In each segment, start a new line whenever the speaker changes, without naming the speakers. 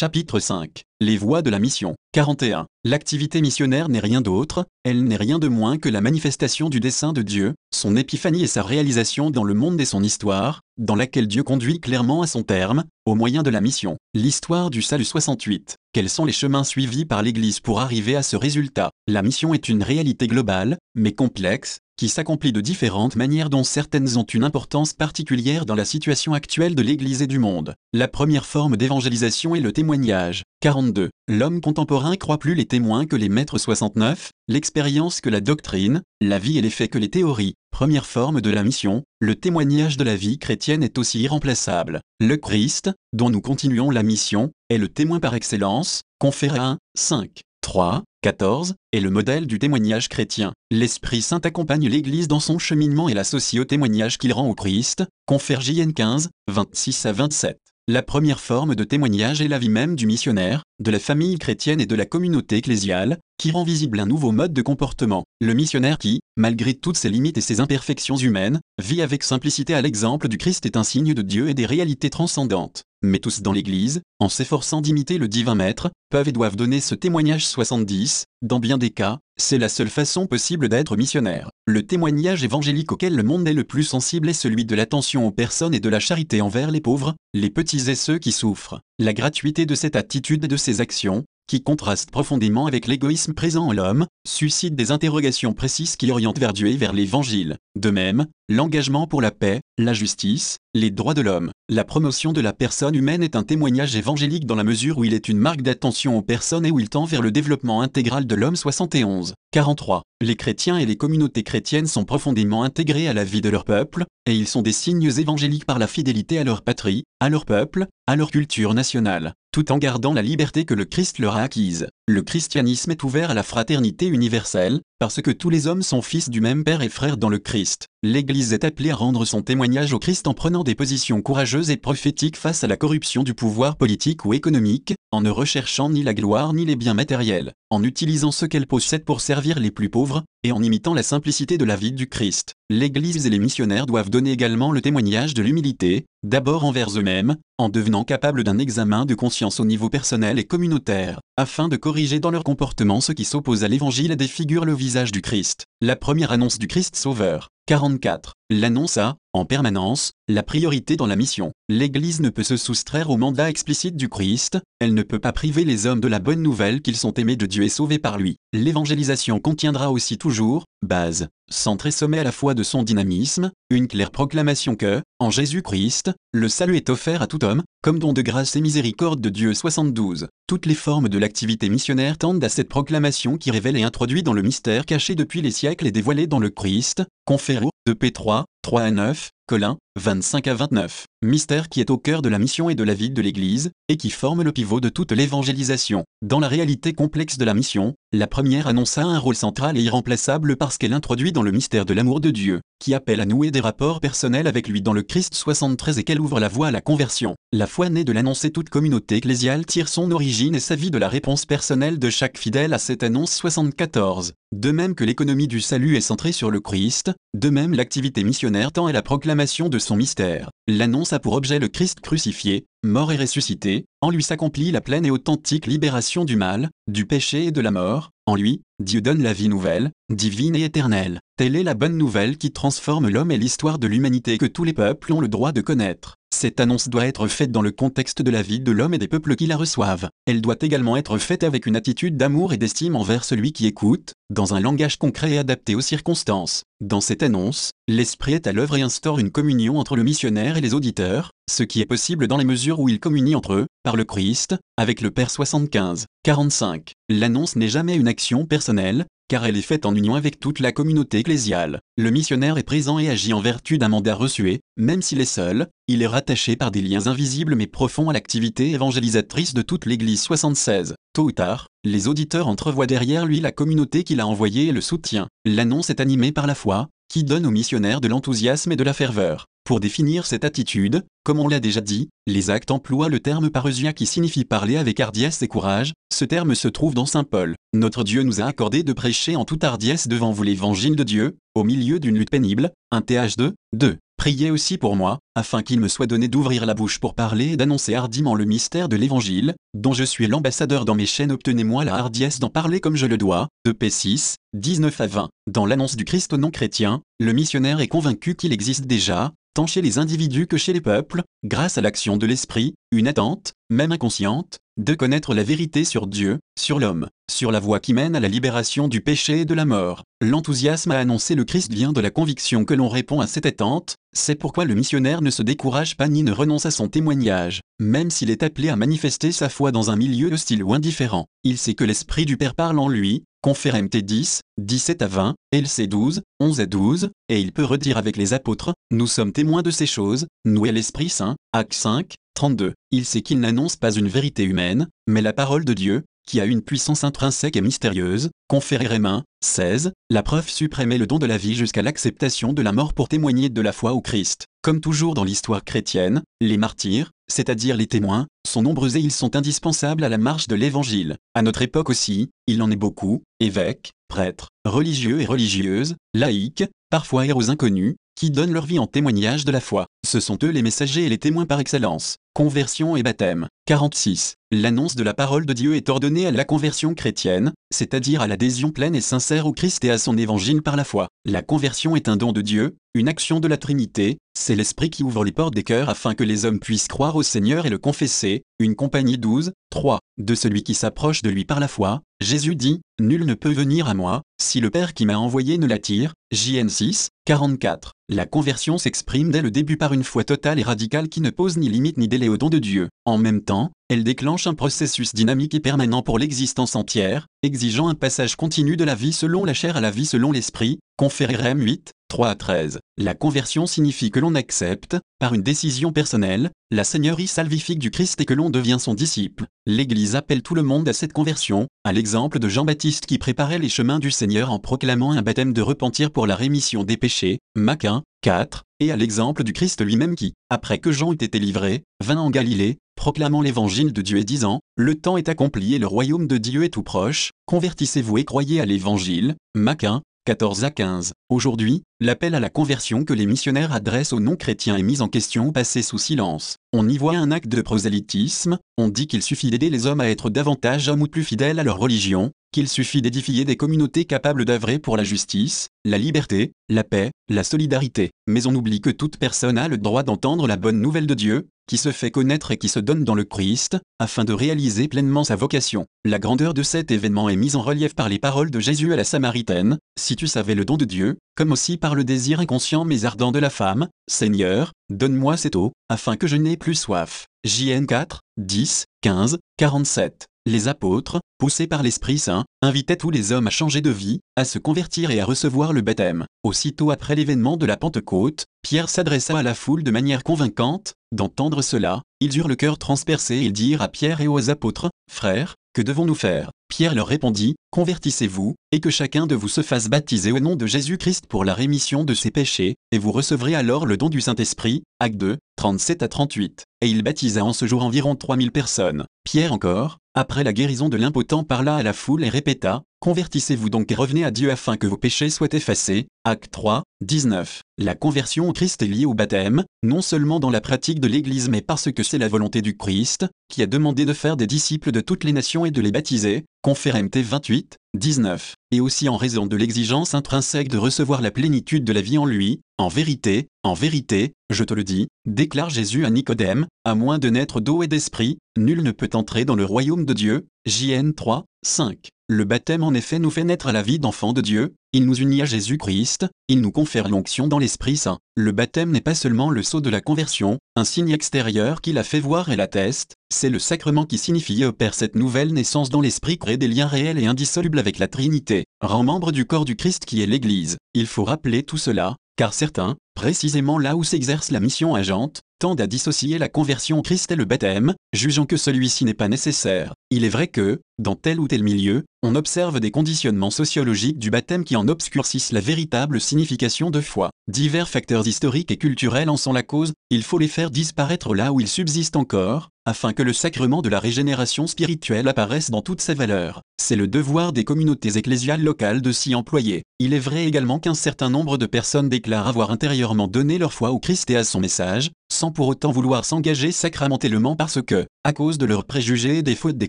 Chapitre 5. Les voies de la mission. 41. L'activité missionnaire n'est rien d'autre, elle n'est rien de moins que la manifestation du dessein de Dieu, son épiphanie et sa réalisation dans le monde et son histoire, dans laquelle Dieu conduit clairement à son terme, au moyen de la mission. L'histoire du salut 68. Quels sont les chemins suivis par l'Église pour arriver à ce résultat? La mission est une réalité globale, mais complexe, qui s'accomplit de différentes manières dont certaines ont une importance particulière dans la situation actuelle de l'Église et du monde. La première forme d'évangélisation est le témoignage. 42. L'homme contemporain croit plus les témoins que les maîtres 69, l'expérience que la doctrine, la vie et les faits que les théories. Première forme de la mission, le témoignage de la vie chrétienne est aussi irremplaçable. Le Christ, dont nous continuons la mission, est le témoin par excellence, conféré 1, 5. 3, 14, est le modèle du témoignage chrétien. L'Esprit Saint accompagne l'Église dans son cheminement et l'associe au témoignage qu'il rend au Christ, confère JN 15, 26 à 27. La première forme de témoignage est la vie même du missionnaire, de la famille chrétienne et de la communauté ecclésiale, qui rend visible un nouveau mode de comportement. Le missionnaire qui, malgré toutes ses limites et ses imperfections humaines, vit avec simplicité à l'exemple du Christ est un signe de Dieu et des réalités transcendantes. Mais tous dans l'Église, en s'efforçant d'imiter le divin maître, peuvent et doivent donner ce témoignage 70, dans bien des cas, c'est la seule façon possible d'être missionnaire. Le témoignage évangélique auquel le monde est le plus sensible est celui de l'attention aux personnes et de la charité envers les pauvres, les petits et ceux qui souffrent. La gratuité de cette attitude et de ces actions, qui contraste profondément avec l'égoïsme présent en l'homme, suscite des interrogations précises qui orientent vers Dieu et vers l'Évangile. De même, l'engagement pour la paix, la justice, les droits de l'homme, la promotion de la personne humaine est un témoignage évangélique dans la mesure où il est une marque d'attention aux personnes et où il tend vers le développement intégral de l'homme 71. 43. Les chrétiens et les communautés chrétiennes sont profondément intégrés à la vie de leur peuple, et ils sont des signes évangéliques par la fidélité à leur patrie, à leur peuple, à leur culture nationale, tout en gardant la liberté que le Christ leur a acquise. Le christianisme est ouvert à la fraternité universelle, parce que tous les hommes sont fils du même Père et frères dans le Christ. L'Église est appelée à rendre son témoignage au Christ en prenant des positions courageuses et prophétiques face à la corruption du pouvoir politique ou économique, en ne recherchant ni la gloire ni les biens matériels, en utilisant ce qu'elle possède pour servir les plus pauvres, et en imitant la simplicité de la vie du Christ. L'Église et les missionnaires doivent donner également le témoignage de l'humilité, d'abord envers eux-mêmes, en devenant capables d'un examen de conscience au niveau personnel et communautaire, afin de corriger dans leur comportement ce qui s'oppose à l'Évangile et défigure le visage du Christ. La première annonce du Christ Sauveur. 44. L'annonce a, en permanence, la priorité dans la mission. L'Église ne peut se soustraire au mandat explicite du Christ, elle ne peut pas priver les hommes de la bonne nouvelle qu'ils sont aimés de Dieu et sauvés par lui. L'évangélisation contiendra aussi toujours, base, centre et sommet à la fois de son dynamisme, une claire proclamation que, en Jésus-Christ, le salut est offert à tout homme, comme don de grâce et miséricorde de Dieu 72. Toutes les formes de l'activité missionnaire tendent à cette proclamation qui révèle et introduit dans le mystère caché depuis les siècles et dévoilé dans le Christ, conféré de P3, 3 à 9, Colin, 25 à 29. Mystère qui est au cœur de la mission et de la vie de l'Église, et qui forme le pivot de toute l'évangélisation. Dans la réalité complexe de la mission, la première annonce a un rôle central et irremplaçable parce qu'elle introduit dans le mystère de l'amour de Dieu, qui appelle à nouer des rapports personnels avec lui dans le Christ 73 et qu'elle ouvre la voie à la conversion. La foi née de l'annonce toute communauté ecclésiale tire son origine et sa vie de la réponse personnelle de chaque fidèle à cette annonce 74. De même que l'économie du salut est centrée sur le Christ, de même l'activité missionnaire tend à la proclamation de son mystère. L'annonce a pour objet le Christ crucifié, mort et ressuscité, en lui s'accomplit la pleine et authentique libération du mal, du péché et de la mort, en lui, Dieu donne la vie nouvelle, divine et éternelle. Telle est la bonne nouvelle qui transforme l'homme et l'histoire de l'humanité que tous les peuples ont le droit de connaître. Cette annonce doit être faite dans le contexte de la vie de l'homme et des peuples qui la reçoivent. Elle doit également être faite avec une attitude d'amour et d'estime envers celui qui écoute, dans un langage concret et adapté aux circonstances. Dans cette annonce, l'Esprit est à l'œuvre et instaure une communion entre le missionnaire et les auditeurs, ce qui est possible dans les mesures où ils communient entre eux, par le Christ, avec le Père 75. 45. L'annonce n'est jamais une action personnelle, car elle est faite en union avec toute la communauté ecclésiale. Le missionnaire est présent et agit en vertu d'un mandat reçu même s'il est seul, il est rattaché par des liens invisibles mais profonds à l'activité évangélisatrice de toute l'Église 76. Tôt ou tard, les auditeurs entrevoient derrière lui la communauté qu'il a envoyée et le soutient. L'annonce est animée par la foi, qui donne au missionnaire de l'enthousiasme et de la ferveur. Pour définir cette attitude, comme on l'a déjà dit, les actes emploient le terme parousia qui signifie parler avec hardiesse et courage. Ce terme se trouve dans Saint Paul. Notre Dieu nous a accordé de prêcher en toute hardiesse devant vous l'évangile de Dieu, au milieu d'une lutte pénible. 1 Th2, 2. Priez aussi pour moi, afin qu'il me soit donné d'ouvrir la bouche pour parler et d'annoncer hardiment le mystère de l'Évangile, dont je suis l'ambassadeur dans mes chaînes. Obtenez-moi la hardiesse d'en parler comme je le dois. De P6, 19 à 20. Dans l'annonce du Christ non chrétien, le missionnaire est convaincu qu'il existe déjà, tant chez les individus que chez les peuples, grâce à l'action de l'Esprit, une attente, même inconsciente, de connaître la vérité sur Dieu, sur l'homme, sur la voie qui mène à la libération du péché et de la mort. L'enthousiasme à annoncer le Christ vient de la conviction que l'on répond à cette attente, c'est pourquoi le missionnaire ne se décourage pas ni ne renonce à son témoignage, même s'il est appelé à manifester sa foi dans un milieu hostile ou indifférent. Il sait que l'Esprit du Père parle en lui, Confère MT 10, 17 à 20, LC 12, 11 à 12, et il peut redire avec les apôtres, nous sommes témoins de ces choses, nous et l'Esprit Saint, Acte 5, 32. Il sait qu'il n'annonce pas une vérité humaine, mais la parole de Dieu, qui a une puissance intrinsèque et mystérieuse, conféré Rémin, 16, la preuve suprême est le don de la vie jusqu'à l'acceptation de la mort pour témoigner de la foi au Christ. Comme toujours dans l'histoire chrétienne, les martyrs, c'est-à-dire les témoins, sont nombreux et ils sont indispensables à la marche de l'Évangile. À notre époque aussi, il en est beaucoup, évêques, prêtres, religieux et religieuses, laïcs, parfois héros inconnus, qui donnent leur vie en témoignage de la foi. Ce sont eux les messagers et les témoins par excellence. Conversion et baptême. 46. L'annonce de la parole de Dieu est ordonnée à la conversion chrétienne, c'est-à-dire à l'adhésion pleine et sincère au Christ et à son évangile par la foi. La conversion est un don de Dieu, une action de la Trinité, c'est l'Esprit qui ouvre les portes des cœurs afin que les hommes puissent croire au Seigneur et le confesser. Une compagnie 12, 3. De celui qui s'approche de lui par la foi, Jésus dit, Nul ne peut venir à moi, si le Père qui m'a envoyé ne l'attire. JN 6, 44. La conversion s'exprime dès le début par une foi totale et radicale qui ne pose ni limite ni délai au don de Dieu. En même temps, elle déclenche un processus dynamique et permanent pour l'existence entière, exigeant un passage continu de la vie selon la chair à la vie selon l'esprit, conféré Rem 8, 3 à 13. La conversion signifie que l'on accepte, par une décision personnelle, la seigneurie salvifique du Christ et que l'on devient son disciple. L'Église appelle tout le monde à cette conversion, à l'exemple de Jean-Baptiste qui préparait les chemins du Seigneur en proclamant un baptême de repentir pour la rémission des péchés, Maquin, 4, et à l'exemple du Christ lui-même qui, après que Jean eut été livré, vint en Galilée, proclamant l'évangile de Dieu et disant, Le temps est accompli et le royaume de Dieu est tout proche, convertissez-vous et croyez à l'évangile. Maquin, 14 à 15. Aujourd'hui, l'appel à la conversion que les missionnaires adressent aux non-chrétiens est mis en question passé sous silence. On y voit un acte de prosélytisme, on dit qu'il suffit d'aider les hommes à être davantage hommes ou plus fidèles à leur religion, qu'il suffit d'édifier des communautés capables d'œuvrer pour la justice, la liberté, la paix, la solidarité. Mais on oublie que toute personne a le droit d'entendre la bonne nouvelle de Dieu, qui se fait connaître et qui se donne dans le Christ, afin de réaliser pleinement sa vocation. La grandeur de cet événement est mise en relief par les paroles de Jésus à la Samaritaine, si tu savais le don de Dieu, comme aussi par le désir inconscient mais ardent de la femme, Seigneur, donne-moi cette eau, afin que je n'ai plus soif. JN 4, 10, 15, 47 les apôtres, poussés par l'Esprit Saint, invitaient tous les hommes à changer de vie, à se convertir et à recevoir le baptême. Aussitôt après l'événement de la Pentecôte, Pierre s'adressa à la foule de manière convaincante, d'entendre cela, ils eurent le cœur transpercé et dirent à Pierre et aux apôtres, Frères, que devons-nous faire? Pierre leur répondit, Convertissez-vous, et que chacun de vous se fasse baptiser au nom de Jésus-Christ pour la rémission de ses péchés, et vous recevrez alors le don du Saint-Esprit. Acte 2, 37 à 38. Et il baptisa en ce jour environ 3000 personnes. Pierre encore, après la guérison de l'impotent parla à la foule et répéta, Convertissez-vous donc et revenez à Dieu afin que vos péchés soient effacés. Acte 3, 19. La conversion au Christ est liée au baptême, non seulement dans la pratique de l'Église mais parce que c'est la volonté du Christ, qui a demandé de faire des disciples de toutes les nations et de les baptiser. Confère MT 28, 19. Et aussi en raison de l'exigence intrinsèque de recevoir la plénitude de la vie en lui, en vérité, en vérité, je te le dis, déclare Jésus à Nicodème, à moins de naître d'eau et d'esprit, nul ne peut entrer dans le royaume de Dieu. JN 3, 5. Le baptême en effet nous fait naître à la vie d'enfant de Dieu, il nous unit à Jésus-Christ, il nous confère l'onction dans l'Esprit Saint. Le baptême n'est pas seulement le sceau de la conversion, un signe extérieur qui la fait voir et l'atteste, c'est le sacrement qui signifie et opère cette nouvelle naissance dans l'Esprit crée des liens réels et indissolubles avec la Trinité, rend membre du corps du Christ qui est l'Église. Il faut rappeler tout cela, car certains, précisément là où s'exerce la mission agente, tendent à dissocier la conversion Christ et le baptême, jugeant que celui-ci n'est pas nécessaire. Il est vrai que, dans tel ou tel milieu, on observe des conditionnements sociologiques du baptême qui en obscurcissent la véritable signification de foi. Divers facteurs historiques et culturels en sont la cause, il faut les faire disparaître là où ils subsistent encore, afin que le sacrement de la régénération spirituelle apparaisse dans toute sa valeur. C'est le devoir des communautés ecclésiales locales de s'y employer. Il est vrai également qu'un certain nombre de personnes déclarent avoir intérieurement donné leur foi au Christ et à son message, sans pour autant vouloir s'engager sacramentellement parce que, à cause de leurs préjugés et des fautes des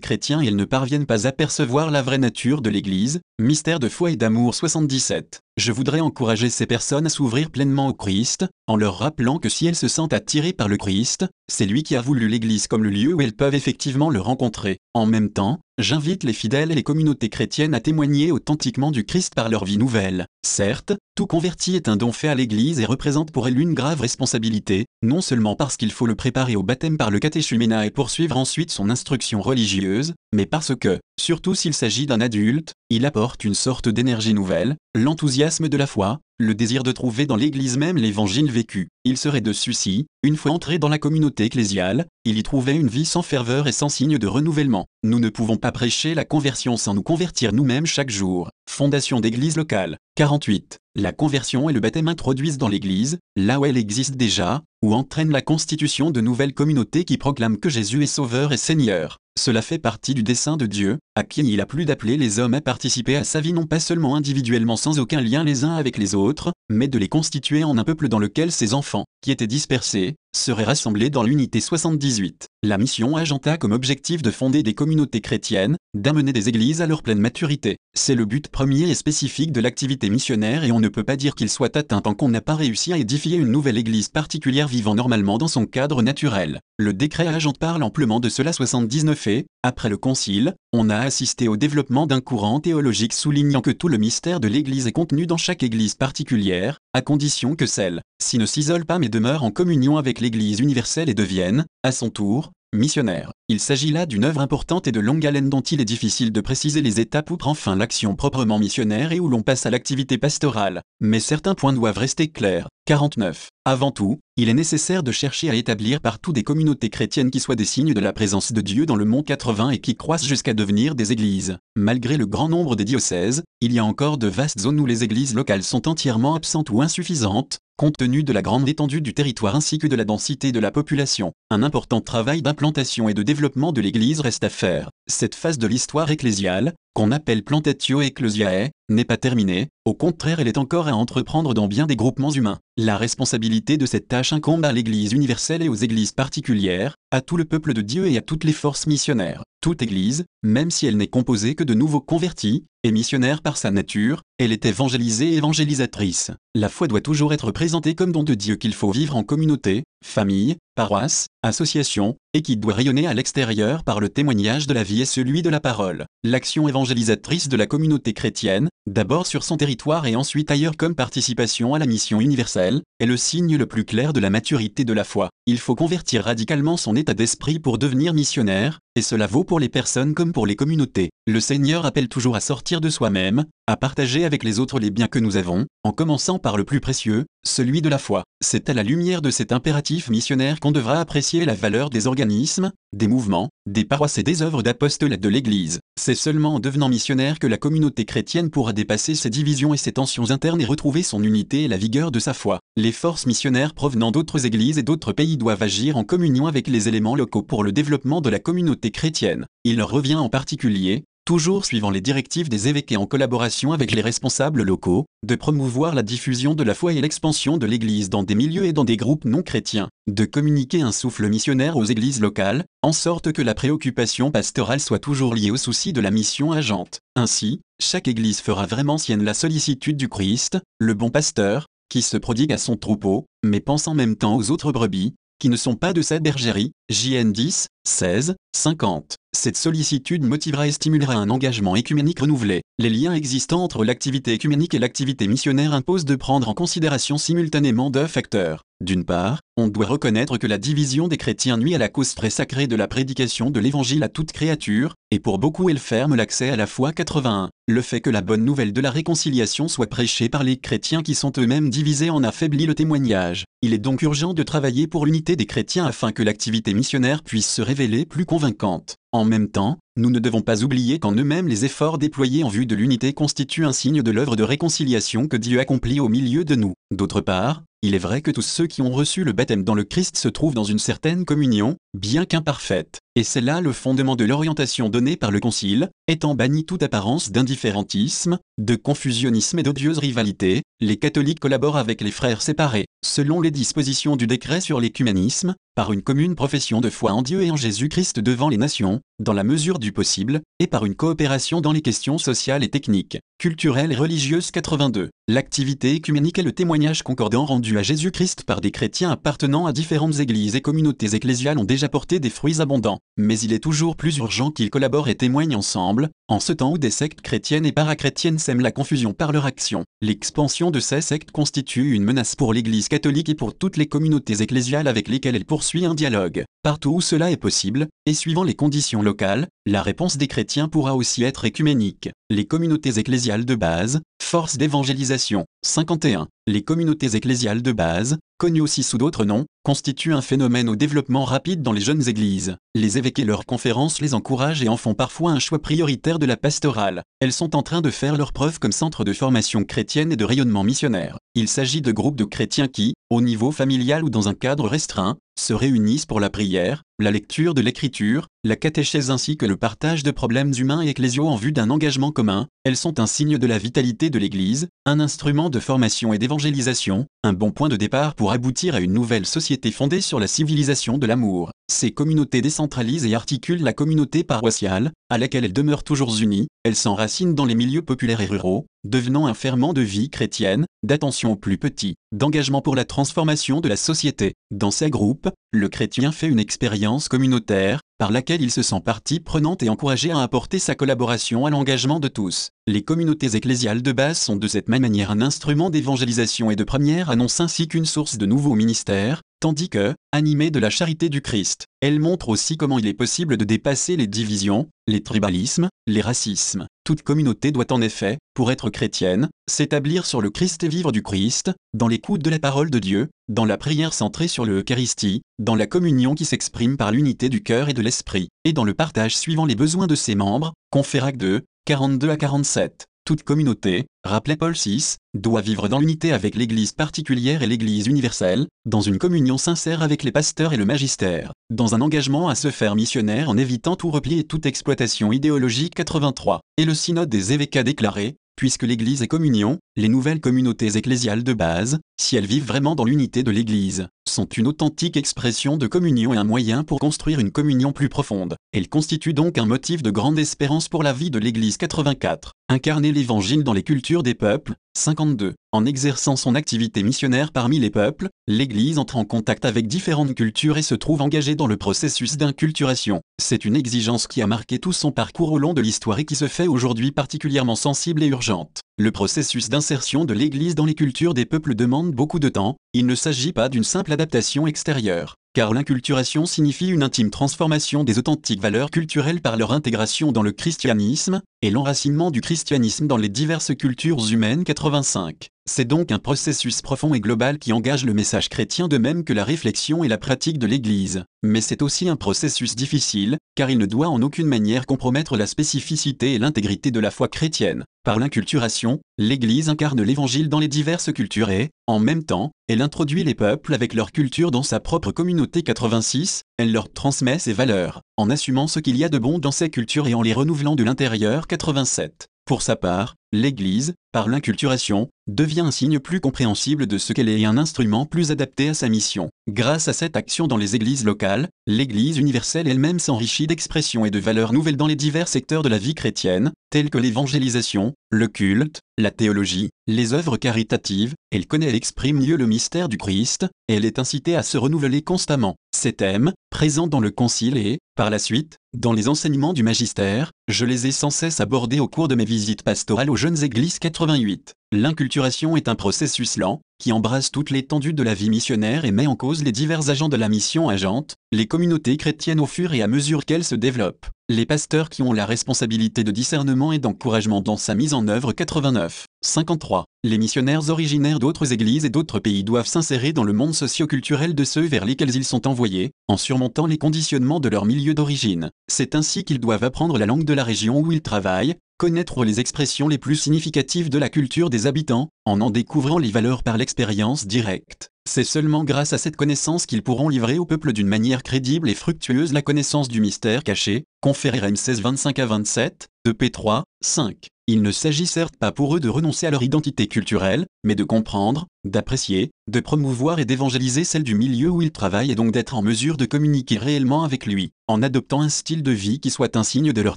chrétiens, ils ne parviennent pas à percevoir la vraie nature de l'Église. Mystère de foi et d'amour 77. Je voudrais encourager ces personnes à s'ouvrir pleinement au Christ, en leur rappelant que si elles se sentent attirées par le Christ, c'est lui qui a voulu l'Église comme le lieu où elles peuvent effectivement le rencontrer. En même temps, j'invite les fidèles et les communautés chrétiennes à témoigner authentiquement du Christ par leur vie nouvelle. Certes, tout converti est un don fait à l'Église et représente pour elle une grave responsabilité, non seulement parce qu'il faut le préparer au baptême par le catéchuménat et poursuivre ensuite son instruction religieuse, mais parce que, surtout s'il s'agit d'un adulte, il apporte une sorte d'énergie nouvelle, l'enthousiasme de la foi, le désir de trouver dans l'Église même l'évangile vécu. Il serait de ceci, une fois entré dans la communauté ecclésiale, il y trouvait une vie sans ferveur et sans signe de renouvellement. Nous ne pouvons pas prêcher la conversion sans nous convertir nous-mêmes chaque jour. Fondation d'église locale. 48. La conversion et le baptême introduisent dans l'Église, là où elle existe déjà, ou entraînent la constitution de nouvelles communautés qui proclament que Jésus est Sauveur et Seigneur. Cela fait partie du dessein de Dieu, à qui il a plu d'appeler les hommes à participer à sa vie non pas seulement individuellement sans aucun lien les uns avec les autres, mais de les constituer en un peuple dans lequel ses enfants, qui étaient dispersés, seraient rassemblés dans l'unité 78. La mission agenta comme objectif de fonder des communautés chrétiennes, d'amener des églises à leur pleine maturité. C'est le but premier et spécifique de l'activité missionnaire et on ne peut pas dire qu'il soit atteint tant qu'on n'a pas réussi à édifier une nouvelle église particulière vivant normalement dans son cadre naturel. Le décret agent parle amplement de cela 79 et, après le concile, on a assisté au développement d'un courant théologique soulignant que tout le mystère de l'Église est contenu dans chaque Église particulière, à condition que celle-ci ne s'isole pas mais demeure en communion avec l'Église universelle et devienne, à son tour, missionnaire. Il s'agit là d'une œuvre importante et de longue haleine dont il est difficile de préciser les étapes où prend fin l'action proprement missionnaire et où l'on passe à l'activité pastorale, mais certains points doivent rester clairs. 49. Avant tout, il est nécessaire de chercher à établir partout des communautés chrétiennes qui soient des signes de la présence de Dieu dans le monde 80 et qui croissent jusqu'à devenir des églises. Malgré le grand nombre des diocèses, il y a encore de vastes zones où les églises locales sont entièrement absentes ou insuffisantes, compte tenu de la grande étendue du territoire ainsi que de la densité de la population. Un important travail d'implantation et de développement de l'Église reste à faire. Cette phase de l'histoire ecclésiale, qu'on appelle plantatio ecclesiae, n'est pas terminée, au contraire elle est encore à entreprendre dans bien des groupements humains. La responsabilité de cette tâche incombe à l'Église universelle et aux églises particulières, à tout le peuple de Dieu et à toutes les forces missionnaires. Toute Église, même si elle n'est composée que de nouveaux convertis, est missionnaire par sa nature, elle est évangélisée et évangélisatrice. La foi doit toujours être présentée comme don de Dieu qu'il faut vivre en communauté, famille, paroisse, association, et qui doit rayonner à l'extérieur par le témoignage de la vie et celui de la parole. L'action évangélisatrice de la communauté chrétienne, d'abord sur son territoire et ensuite ailleurs comme participation à la mission universelle, est le signe le plus clair de la maturité de la foi. Il faut convertir radicalement son état d'esprit pour devenir missionnaire, et cela vaut pour les personnes comme pour les communautés. Le Seigneur appelle toujours à sortir de soi-même, à partager avec les autres les biens que nous avons, en commençant par le plus précieux, celui de la foi. C'est à la lumière de cet impératif missionnaire qu'on devra apprécier la valeur des organismes, des mouvements, des paroisses et des œuvres d'apostolat de l'Église. C'est seulement en devenant missionnaire que la communauté chrétienne pourra dépasser ses divisions et ses tensions internes et retrouver son unité et la vigueur de sa foi. Les forces missionnaires provenant d'autres églises et d'autres pays doivent agir en communion avec les éléments locaux pour le développement de la communauté chrétienne. Il leur revient en particulier, toujours suivant les directives des évêques et en collaboration avec les responsables locaux, de promouvoir la diffusion de la foi et l'expansion de l'Église dans des milieux et dans des groupes non chrétiens, de communiquer un souffle missionnaire aux églises locales, en sorte que la préoccupation pastorale soit toujours liée au souci de la mission agente. Ainsi, chaque Église fera vraiment sienne la sollicitude du Christ, le bon pasteur, qui se prodigue à son troupeau, mais pense en même temps aux autres brebis, qui ne sont pas de sa bergerie, JN 10, 16, 50. Cette sollicitude motivera et stimulera un engagement écuménique renouvelé. Les liens existants entre l'activité écuménique et l'activité missionnaire imposent de prendre en considération simultanément deux facteurs. D'une part, on doit reconnaître que la division des chrétiens nuit à la cause très sacrée de la prédication de l'évangile à toute créature, et pour beaucoup elle ferme l'accès à la foi 81. Le fait que la bonne nouvelle de la réconciliation soit prêchée par les chrétiens qui sont eux-mêmes divisés en affaiblit le témoignage. Il est donc urgent de travailler pour l'unité des chrétiens afin que l'activité missionnaire puisse se révéler plus convaincante. En même temps, nous ne devons pas oublier qu'en eux-mêmes les efforts déployés en vue de l'unité constituent un signe de l'œuvre de réconciliation que Dieu accomplit au milieu de nous. D'autre part, il est vrai que tous ceux qui ont reçu le baptême dans le Christ se trouvent dans une certaine communion, bien qu'imparfaite. Et c'est là le fondement de l'orientation donnée par le Concile, étant banni toute apparence d'indifférentisme, de confusionnisme et d'odieuse rivalité, les catholiques collaborent avec les frères séparés, selon les dispositions du décret sur l'écuménisme, par une commune profession de foi en Dieu et en Jésus-Christ devant les nations, dans la mesure du possible, et par une coopération dans les questions sociales et techniques, culturelles et religieuses 82. L'activité écuménique est le témoignage concordant rendu à Jésus-Christ par des chrétiens appartenant à différentes églises et communautés ecclésiales ont déjà porté des fruits abondants, mais il est toujours plus urgent qu'ils collaborent et témoignent ensemble, en ce temps où des sectes chrétiennes et parachrétiennes sèment la confusion par leur action. L'expansion de ces sectes constitue une menace pour l'Église catholique et pour toutes les communautés ecclésiales avec lesquelles elle poursuit un dialogue. Partout où cela est possible, et suivant les conditions locales, la réponse des chrétiens pourra aussi être écuménique. Les communautés ecclésiales de base, force d'évangélisation. 51. Les communautés ecclésiales de base, connues aussi sous d'autres noms, constituent un phénomène au développement rapide dans les jeunes églises. Les évêques et leurs conférences les encouragent et en font parfois un choix prioritaire de la pastorale. Elles sont en train de faire leur preuve comme centre de formation chrétienne et de rayonnement missionnaire. Il s'agit de groupes de chrétiens qui, au niveau familial ou dans un cadre restreint, se réunissent pour la prière, la lecture de l'écriture, la catéchèse ainsi que le partage de problèmes humains et ecclésiaux en vue d'un engagement commun, elles sont un signe de la vitalité de l'Église, un instrument de formation et d'évangélisation, un bon point de départ pour aboutir à une nouvelle société fondée sur la civilisation de l'amour. Ces communautés décentralisent et articulent la communauté paroissiale, à laquelle elles demeurent toujours unies, elles s'enracinent dans les milieux populaires et ruraux, devenant un ferment de vie chrétienne, d'attention aux plus petits, d'engagement pour la transformation de la société. Dans ces groupes, le chrétien fait une expérience communautaire, par laquelle il se sent partie prenante et encouragé à apporter sa collaboration à l'engagement de tous. Les communautés ecclésiales de base sont de cette même manière un instrument d'évangélisation et de première annonce ainsi qu'une source de nouveaux ministères, tandis que, animées de la charité du Christ, elles montrent aussi comment il est possible de dépasser les divisions, les tribalismes, les racismes. Toute communauté doit en effet, pour être chrétienne, s'établir sur le Christ et vivre du Christ, dans l'écoute de la parole de Dieu, dans la prière centrée sur l'Eucharistie, dans la communion qui s'exprime par l'unité du cœur et de l'esprit, et dans le partage suivant les besoins de ses membres, Conférac 2, 42 à 47. Toute communauté, rappelait Paul VI, doit vivre dans l'unité avec l'Église particulière et l'Église universelle, dans une communion sincère avec les pasteurs et le magistère, dans un engagement à se faire missionnaire en évitant tout repli et toute exploitation idéologique 83. Et le synode des évêques a déclaré, puisque l'Église est communion, les nouvelles communautés ecclésiales de base, si elles vivent vraiment dans l'unité de l'Église, sont une authentique expression de communion et un moyen pour construire une communion plus profonde. Elles constituent donc un motif de grande espérance pour la vie de l'Église 84. Incarner l'Évangile dans les cultures des peuples, 52. En exerçant son activité missionnaire parmi les peuples, l'Église entre en contact avec différentes cultures et se trouve engagée dans le processus d'inculturation. C'est une exigence qui a marqué tout son parcours au long de l'histoire et qui se fait aujourd'hui particulièrement sensible et urgente. Le processus d'insertion de l'Église dans les cultures des peuples demande beaucoup de temps, il ne s'agit pas d'une simple adaptation extérieure, car l'inculturation signifie une intime transformation des authentiques valeurs culturelles par leur intégration dans le christianisme, et l'enracinement du christianisme dans les diverses cultures humaines 85. C'est donc un processus profond et global qui engage le message chrétien de même que la réflexion et la pratique de l'Église. Mais c'est aussi un processus difficile, car il ne doit en aucune manière compromettre la spécificité et l'intégrité de la foi chrétienne. Par l'inculturation, l'Église incarne l'Évangile dans les diverses cultures et, en même temps, elle introduit les peuples avec leur culture dans sa propre communauté 86, elle leur transmet ses valeurs, en assumant ce qu'il y a de bon dans ces cultures et en les renouvelant de l'intérieur 87. Pour sa part, l'Église, par l'inculturation, devient un signe plus compréhensible de ce qu'elle est et un instrument plus adapté à sa mission. Grâce à cette action dans les églises locales, l'Église universelle elle-même s'enrichit d'expressions et de valeurs nouvelles dans les divers secteurs de la vie chrétienne, tels que l'évangélisation, le culte, la théologie, les œuvres caritatives, elle connaît et exprime mieux le mystère du Christ, et elle est incitée à se renouveler constamment. Ces thèmes, présents dans le Concile et, par la suite, dans les enseignements du magistère, je les ai sans cesse abordés au cours de mes visites pastorales aux jeunes églises 88. L'inculturation est un processus lent, qui embrasse toute l'étendue de la vie missionnaire et met en cause les divers agents de la mission agente, les communautés chrétiennes au fur et à mesure qu'elles se développent, les pasteurs qui ont la responsabilité de discernement et d'encouragement dans sa mise en œuvre 89. 53. Les missionnaires originaires d'autres églises et d'autres pays doivent s'insérer dans le monde socio-culturel de ceux vers lesquels ils sont envoyés, en surmontant les conditionnements de leur milieu d'origine. C'est ainsi qu'ils doivent apprendre la langue de la région où ils travaillent, connaître les expressions les plus significatives de la culture des habitants, en en découvrant les valeurs par l'expérience directe. C'est seulement grâce à cette connaissance qu'ils pourront livrer au peuple d'une manière crédible et fructueuse la connaissance du mystère caché, conféré RM 16 25 à 27, de P3, 5. Il ne s'agit certes pas pour eux de renoncer à leur identité culturelle, mais de comprendre, d'apprécier, de promouvoir et d'évangéliser celle du milieu où ils travaillent et donc d'être en mesure de communiquer réellement avec lui, en adoptant un style de vie qui soit un signe de leur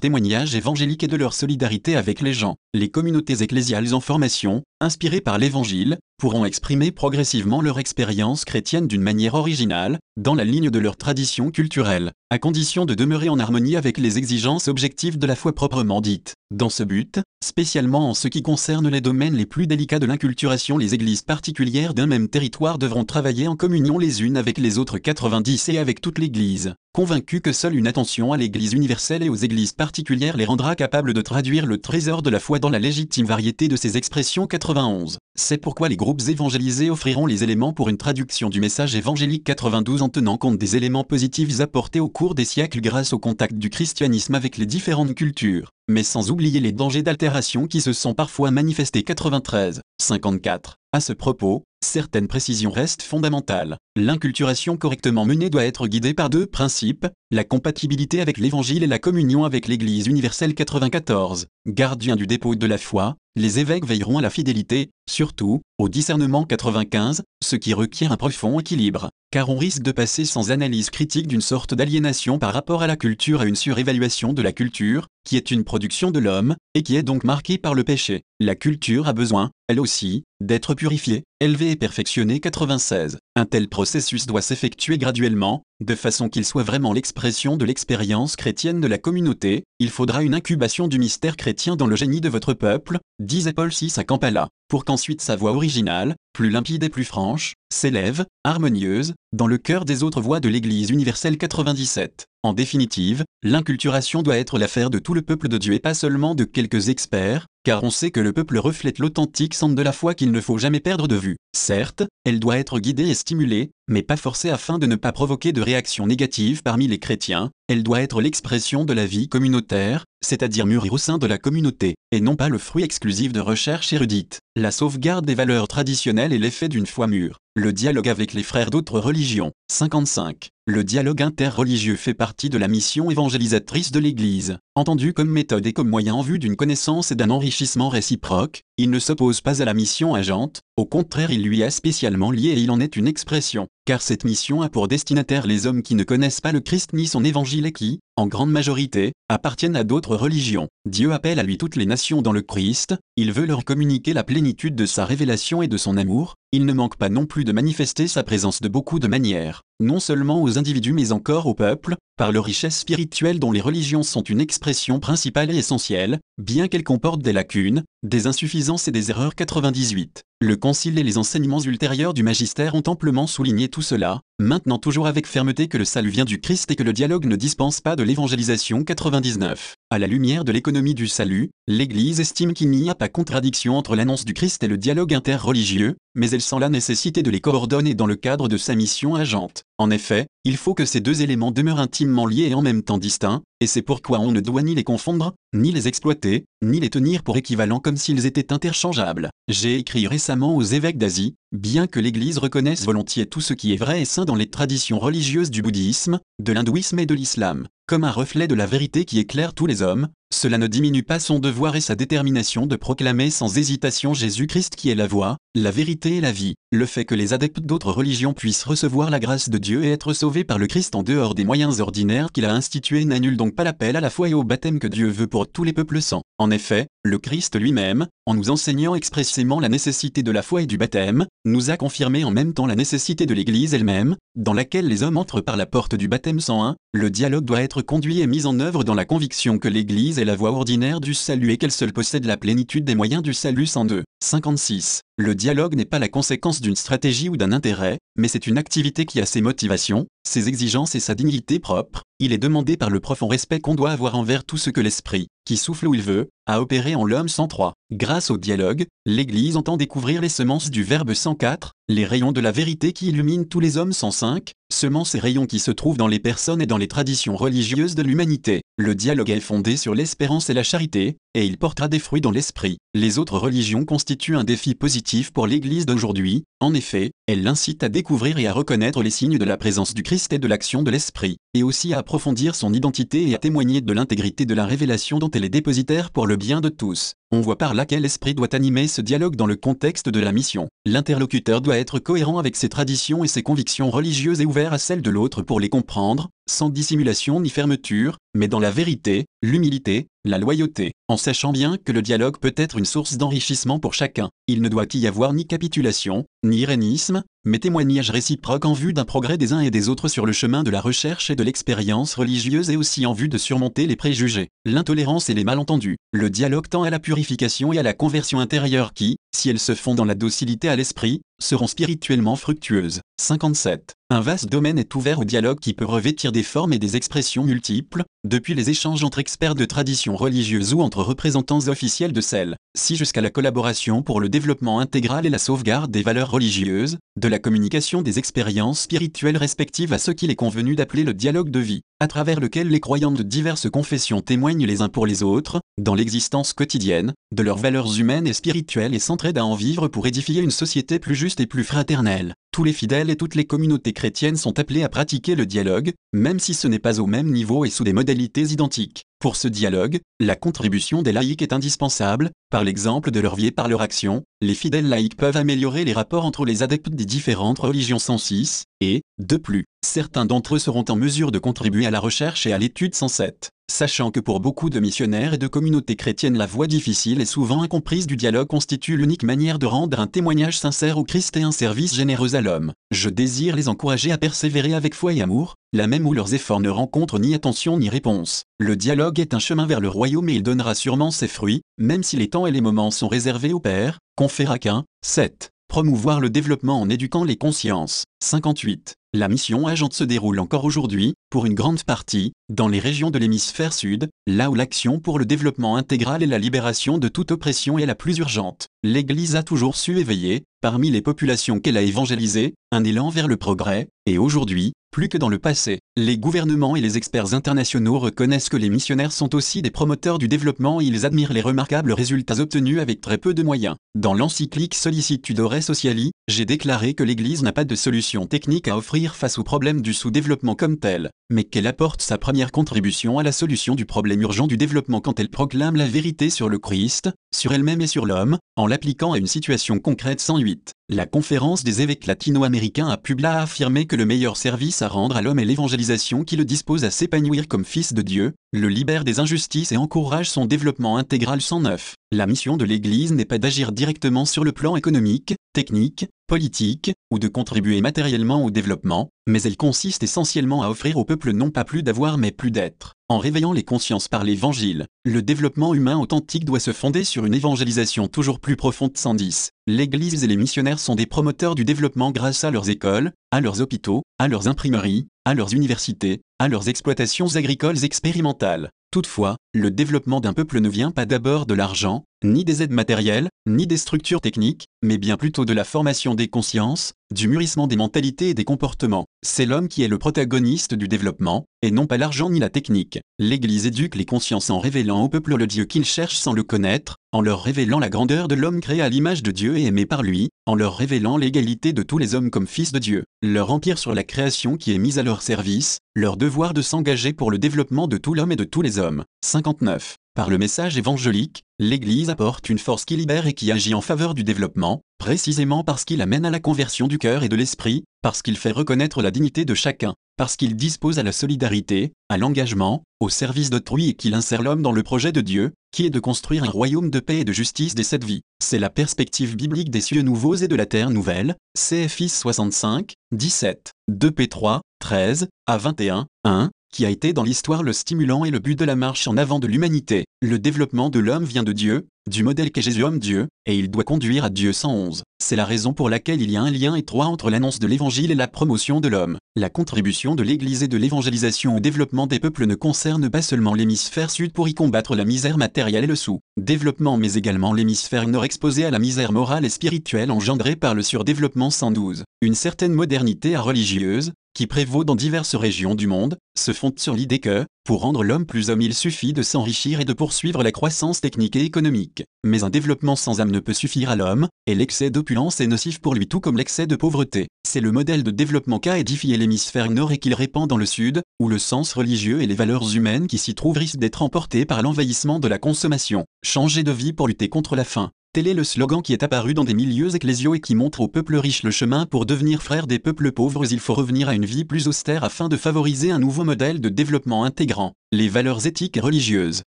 témoignage évangélique et de leur solidarité avec les gens. Les communautés ecclésiales en formation, inspirées par l'Évangile, pourront exprimer progressivement leur expérience chrétienne d'une manière originale, dans la ligne de leur tradition culturelle, à condition de demeurer en harmonie avec les exigences objectives de la foi proprement dite. Dans ce but, spécialement en ce qui concerne les domaines les plus délicats de l'inculturation, les églises particulières d'un même territoire devront travailler en communion les unes avec les autres 90 et avec toute l'Église convaincu que seule une attention à l'Église universelle et aux églises particulières les rendra capables de traduire le trésor de la foi dans la légitime variété de ses expressions 91. C'est pourquoi les groupes évangélisés offriront les éléments pour une traduction du message évangélique 92 en tenant compte des éléments positifs apportés au cours des siècles grâce au contact du christianisme avec les différentes cultures, mais sans oublier les dangers d'altération qui se sont parfois manifestés 93, 54. À ce propos, certaines précisions restent fondamentales. L'inculturation correctement menée doit être guidée par deux principes, la compatibilité avec l'Évangile et la communion avec l'Église universelle 94. Gardien du dépôt de la foi, les évêques veilleront à la fidélité, surtout, au discernement 95, ce qui requiert un profond équilibre, car on risque de passer sans analyse critique d'une sorte d'aliénation par rapport à la culture à une surévaluation de la culture, qui est une production de l'homme, et qui est donc marquée par le péché. La culture a besoin, elle aussi, d'être purifiée, élevée et perfectionnée 96. Un tel processus doit s'effectuer graduellement, de façon qu'il soit vraiment l'expression de l'expérience chrétienne de la communauté, il faudra une incubation du mystère chrétien dans le génie de votre peuple, disait Paul VI à Kampala, pour qu'ensuite sa voix originale, plus limpide et plus franche, s'élève, harmonieuse, dans le cœur des autres voix de l'Église universelle 97. En définitive, l'inculturation doit être l'affaire de tout le peuple de Dieu et pas seulement de quelques experts, car on sait que le peuple reflète l'authentique centre de la foi qu'il ne faut jamais perdre de vue. Certes, elle doit être guidée et stimulée, mais pas forcée afin de ne pas provoquer de réactions négatives parmi les chrétiens, elle doit être l'expression de la vie communautaire, c'est-à-dire mûrir au sein de la communauté, et non pas le fruit exclusif de recherches érudites. La sauvegarde des valeurs traditionnelles est l'effet d'une foi mûre. Le dialogue avec les frères d'autres religions. 55. Le dialogue interreligieux fait partie de la mission évangélisatrice de l'Église. Entendu comme méthode et comme moyen en vue d'une connaissance et d'un enrichissement réciproque, il ne s'oppose pas à la mission agente, au contraire il lui est spécialement lié et il en est une expression, car cette mission a pour destinataire les hommes qui ne connaissent pas le Christ ni son évangile et qui, en grande majorité, appartiennent à d'autres religions. Dieu appelle à lui toutes les nations dans le Christ, il veut leur communiquer la plénitude de sa révélation et de son amour, il ne manque pas non plus de manifester sa présence de beaucoup de manières, non seulement aux individus mais encore au peuple, par leur richesse spirituelle dont les religions sont une expression principale et essentielle, bien qu'elles comportent des lacunes, des insuffisances et des erreurs 98. Le Concile et les enseignements ultérieurs du magistère ont amplement souligné tout cela, maintenant toujours avec fermeté que le salut vient du Christ et que le dialogue ne dispense pas de l'évangélisation 99. À la lumière de l'économie du salut, l'Église estime qu'il n'y a pas contradiction entre l'annonce du Christ et le dialogue interreligieux, mais elle sent la nécessité de les coordonner dans le cadre de sa mission agente. En effet, il faut que ces deux éléments demeurent intimement liés et en même temps distincts, et c'est pourquoi on ne doit ni les confondre, ni les exploiter, ni les tenir pour équivalents comme s'ils étaient interchangeables. J'ai écrit récemment aux évêques d'Asie, bien que l'Église reconnaisse volontiers tout ce qui est vrai et saint dans les traditions religieuses du bouddhisme, de l'hindouisme et de l'islam, comme un reflet de la vérité qui éclaire tous les hommes, cela ne diminue pas son devoir et sa détermination de proclamer sans hésitation Jésus-Christ qui est la voie, la vérité et la vie. Le fait que les adeptes d'autres religions puissent recevoir la grâce de Dieu et être sauvés par le Christ en dehors des moyens ordinaires qu'il a institués n'annule donc pas l'appel à la foi et au baptême que Dieu veut pour tous les peuples saints. En effet, le Christ lui-même, en nous enseignant expressément la nécessité de la foi et du baptême, nous a confirmé en même temps la nécessité de l'Église elle-même, dans laquelle les hommes entrent par la porte du baptême 101. Le dialogue doit être conduit et mis en œuvre dans la conviction que l'Église est la voie ordinaire du salut et qu'elle seule possède la plénitude des moyens du salut 102. 56. Le dialogue n'est pas la conséquence d'une stratégie ou d'un intérêt, mais c'est une activité qui a ses motivations, ses exigences et sa dignité propre. Il est demandé par le profond respect qu'on doit avoir envers tout ce que l'esprit, qui souffle où il veut, a opéré en l'homme 103. Grâce au dialogue, l'Église entend découvrir les semences du Verbe 104, les rayons de la vérité qui illuminent tous les hommes sont cinq, seulement ces rayons qui se trouvent dans les personnes et dans les traditions religieuses de l'humanité. Le dialogue est fondé sur l'espérance et la charité, et il portera des fruits dans l'esprit. Les autres religions constituent un défi positif pour l'Église d'aujourd'hui, en effet, elles l'incitent à découvrir et à reconnaître les signes de la présence du Christ et de l'action de l'Esprit, et aussi à approfondir son identité et à témoigner de l'intégrité de la révélation dont elle est dépositaire pour le bien de tous. On voit par là quel esprit doit animer ce dialogue dans le contexte de la mission. L'interlocuteur doit être cohérent avec ses traditions et ses convictions religieuses et ouvert à celles de l'autre pour les comprendre, sans dissimulation ni fermeture, mais dans la vérité, l'humilité, la loyauté, en sachant bien que le dialogue peut être une source d'enrichissement pour chacun. Il ne doit y avoir ni capitulation, ni irénisme, mais témoignage réciproque en vue d'un progrès des uns et des autres sur le chemin de la recherche et de l'expérience religieuse et aussi en vue de surmonter les préjugés, l'intolérance et les malentendus. Le dialogue tend à la purification et à la conversion intérieure qui, si elles se font dans la docilité à l'esprit, seront spirituellement fructueuses. 57. Un vaste domaine est ouvert au dialogue qui peut revêtir des formes et des expressions multiples, depuis les échanges entre experts de traditions religieuses ou entre représentants officiels de celles-ci jusqu'à la collaboration pour le développement intégral et la sauvegarde des valeurs religieuses, de la communication des expériences spirituelles respectives à ce qu'il est convenu d'appeler le dialogue de vie, à travers lequel les croyants de diverses confessions témoignent les uns pour les autres, dans l'existence quotidienne, de leurs valeurs humaines et spirituelles et s'entraident à en vivre pour édifier une société plus juste et plus fraternelle. Tous les fidèles et toutes les communautés chrétiennes sont appelés à pratiquer le dialogue, même si ce n'est pas au même niveau et sous des modalités identiques. Pour ce dialogue, la contribution des laïcs est indispensable, par l'exemple de leur vie et par leur action, les fidèles laïcs peuvent améliorer les rapports entre les adeptes des différentes religions 106, et, de plus, certains d'entre eux seront en mesure de contribuer à la recherche et à l'étude 107. Sachant que pour beaucoup de missionnaires et de communautés chrétiennes la voie difficile et souvent incomprise du dialogue constitue l'unique manière de rendre un témoignage sincère au Christ et un service généreux à l'homme, je désire les encourager à persévérer avec foi et amour, là même où leurs efforts ne rencontrent ni attention ni réponse. Le dialogue est un chemin vers le royaume et il donnera sûrement ses fruits, même si les temps et les moments sont réservés au Père, confère qu'un 7. Promouvoir le développement en éduquant les consciences. 58. La mission agente se déroule encore aujourd'hui, pour une grande partie, dans les régions de l'hémisphère sud, là où l'action pour le développement intégral et la libération de toute oppression est la plus urgente. L'Église a toujours su éveiller, parmi les populations qu'elle a évangélisées, un élan vers le progrès, et aujourd'hui, plus que dans le passé, les gouvernements et les experts internationaux reconnaissent que les missionnaires sont aussi des promoteurs du développement et ils admirent les remarquables résultats obtenus avec très peu de moyens. Dans l'encyclique Sollicitudore Sociali, j'ai déclaré que l'Église n'a pas de solution technique à offrir face au problème du sous-développement comme tel, mais qu'elle apporte sa première contribution à la solution du problème urgent du développement quand elle proclame la vérité sur le Christ, sur elle-même et sur l'homme, en l'appliquant à une situation concrète 108. La conférence des évêques latino-américains a publié affirmé que le meilleur service à rendre à l'homme est l'évangélisation qui le dispose à s'épanouir comme fils de Dieu, le libère des injustices et encourage son développement intégral 109. La mission de l'Église n'est pas d'agir directement sur le plan économique, technique, politique, ou de contribuer matériellement au développement, mais elle consiste essentiellement à offrir au peuple non pas plus d'avoir mais plus d'être. En réveillant les consciences par l'Évangile, le développement humain authentique doit se fonder sur une évangélisation toujours plus profonde 110. L'Église et les missionnaires sont des promoteurs du développement grâce à leurs écoles, à leurs hôpitaux, à leurs imprimeries, à leurs universités, à leurs exploitations agricoles expérimentales. Toutefois, le développement d'un peuple ne vient pas d'abord de l'argent, ni des aides matérielles, ni des structures techniques, mais bien plutôt de la formation des consciences, du mûrissement des mentalités et des comportements. C'est l'homme qui est le protagoniste du développement, et non pas l'argent ni la technique. L'Église éduque les consciences en révélant au peuple le Dieu qu'il cherche sans le connaître, en leur révélant la grandeur de l'homme créé à l'image de Dieu et aimé par lui, en leur révélant l'égalité de tous les hommes comme fils de Dieu, leur empire sur la création qui est mise à leur service, leur devoir de s'engager pour le développement de tout l'homme et de tous les hommes. 59. Par le message évangélique, l'Église apporte une force qui libère et qui agit en faveur du développement, précisément parce qu'il amène à la conversion du cœur et de l'esprit, parce qu'il fait reconnaître la dignité de chacun, parce qu'il dispose à la solidarité, à l'engagement, au service d'autrui et qu'il insère l'homme dans le projet de Dieu, qui est de construire un royaume de paix et de justice des sept vies. C'est la perspective biblique des cieux nouveaux et de la terre nouvelle, CFI 65, 17, 2 P3, 13, à 21, 1, qui a été dans l'histoire le stimulant et le but de la marche en avant de l'humanité. Le développement de l'homme vient de Dieu, du modèle qu'est Jésus homme Dieu, et il doit conduire à Dieu 111. C'est la raison pour laquelle il y a un lien étroit entre l'annonce de l'évangile et la promotion de l'homme. La contribution de l'Église et de l'évangélisation au développement des peuples ne concerne pas seulement l'hémisphère sud pour y combattre la misère matérielle et le sous-développement mais également l'hémisphère nord exposé à la misère morale et spirituelle engendrée par le surdéveloppement 112. Une certaine modernité religieuse, qui prévaut dans diverses régions du monde, se fonde sur l'idée que, pour rendre l'homme plus homme il suffit de s'enrichir et de poursuivre la croissance technique et économique. Mais un développement sans âme ne peut suffire à l'homme, et l'excès d'opulence est nocif pour lui tout comme l'excès de pauvreté. C'est le modèle de développement qu'a édifié l'hémisphère nord et qu'il répand dans le sud, où le sens religieux et les valeurs humaines qui s'y trouvent risquent d'être emportés par l'envahissement de la consommation. Changer de vie pour lutter contre la faim. Tel est le slogan qui est apparu dans des milieux ecclésiaux et qui montre aux peuples riches le chemin pour devenir frères des peuples pauvres. Il faut revenir à une vie plus austère afin de favoriser un nouveau modèle de développement intégrant les valeurs éthiques et religieuses.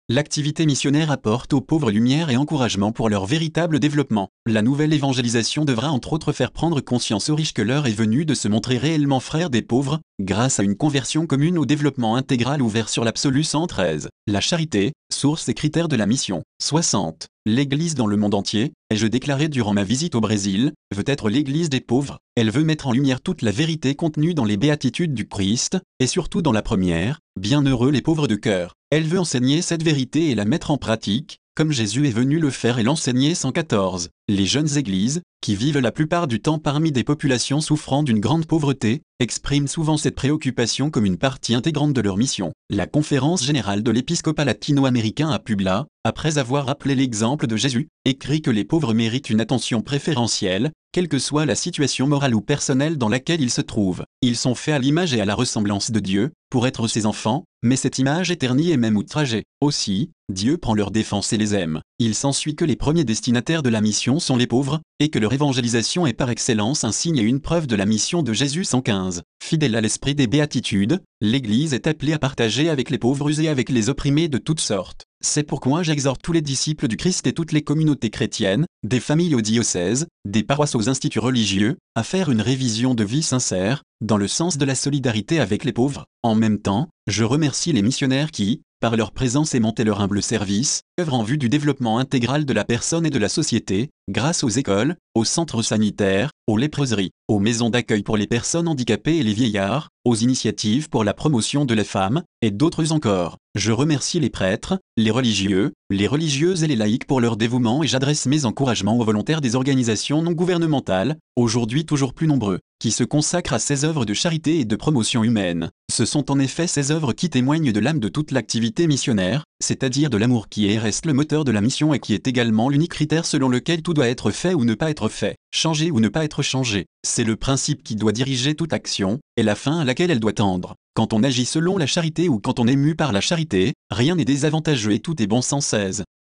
L'activité missionnaire apporte aux pauvres lumière et encouragement pour leur véritable développement. La nouvelle évangélisation devra entre autres faire prendre conscience aux riches que l'heure est venue de se montrer réellement frères des pauvres, grâce à une conversion commune au développement intégral ouvert sur l'absolu 113. La charité, source et critère de la mission. 60. L'Église dans le monde entier, ai-je déclaré durant ma visite au Brésil, veut être l'Église des pauvres. Elle veut mettre en lumière toute la vérité contenue dans les béatitudes du Christ, et surtout dans la première, Bienheureux les pauvres de cœur. Elle veut enseigner cette vérité et la mettre en pratique, comme Jésus est venu le faire et l'enseigner 114. Les jeunes églises, qui vivent la plupart du temps parmi des populations souffrant d'une grande pauvreté, expriment souvent cette préoccupation comme une partie intégrante de leur mission. La conférence générale de l'épiscopat latino-américain à Publa, après avoir rappelé l'exemple de Jésus, écrit que les pauvres méritent une attention préférentielle, quelle que soit la situation morale ou personnelle dans laquelle ils se trouvent. Ils sont faits à l'image et à la ressemblance de Dieu, pour être ses enfants, mais cette image est et même outragée. Aussi, Dieu prend leur défense et les aime. Il s'ensuit que les premiers destinataires de la mission sont les pauvres, et que leur évangélisation est par excellence un signe et une preuve de la mission de Jésus 115. Fidèle à l'esprit des béatitudes, l'Église est appelée à partager avec les pauvres et avec les opprimés de toutes sortes. C'est pourquoi j'exhorte tous les disciples du Christ et toutes les communautés chrétiennes, des familles au diocèse, des paroisses aux instituts religieux, à faire une révision de vie sincère, dans le sens de la solidarité avec les pauvres. En même temps, je remercie les missionnaires qui, par leur présence aimantent leur humble service, œuvrent en vue du développement intégral de la personne et de la société, grâce aux écoles, aux centres sanitaires, aux léproseries, aux maisons d'accueil pour les personnes handicapées et les vieillards, aux initiatives pour la promotion de la femme, et d'autres encore. Je remercie les prêtres, les religieux, les religieuses et les laïcs pour leur dévouement et j'adresse mes encouragements aux volontaires des organisations non gouvernementales, aujourd'hui toujours plus nombreux, qui se consacrent à ces œuvres de charité et de promotion humaine. Ce sont en effet ces œuvres qui témoignent de l'âme de toute l'activité missionnaire, c'est-à-dire de l'amour qui est reste le moteur de la mission et qui est également l'unique critère selon lequel tout doit être fait ou ne pas être fait, changer ou ne pas être changé. C'est le principe qui doit diriger toute action, et la fin à laquelle elle doit tendre. Quand on agit selon la charité ou quand on est mu par la charité, rien n'est désavantageux et tout est bon sens 16.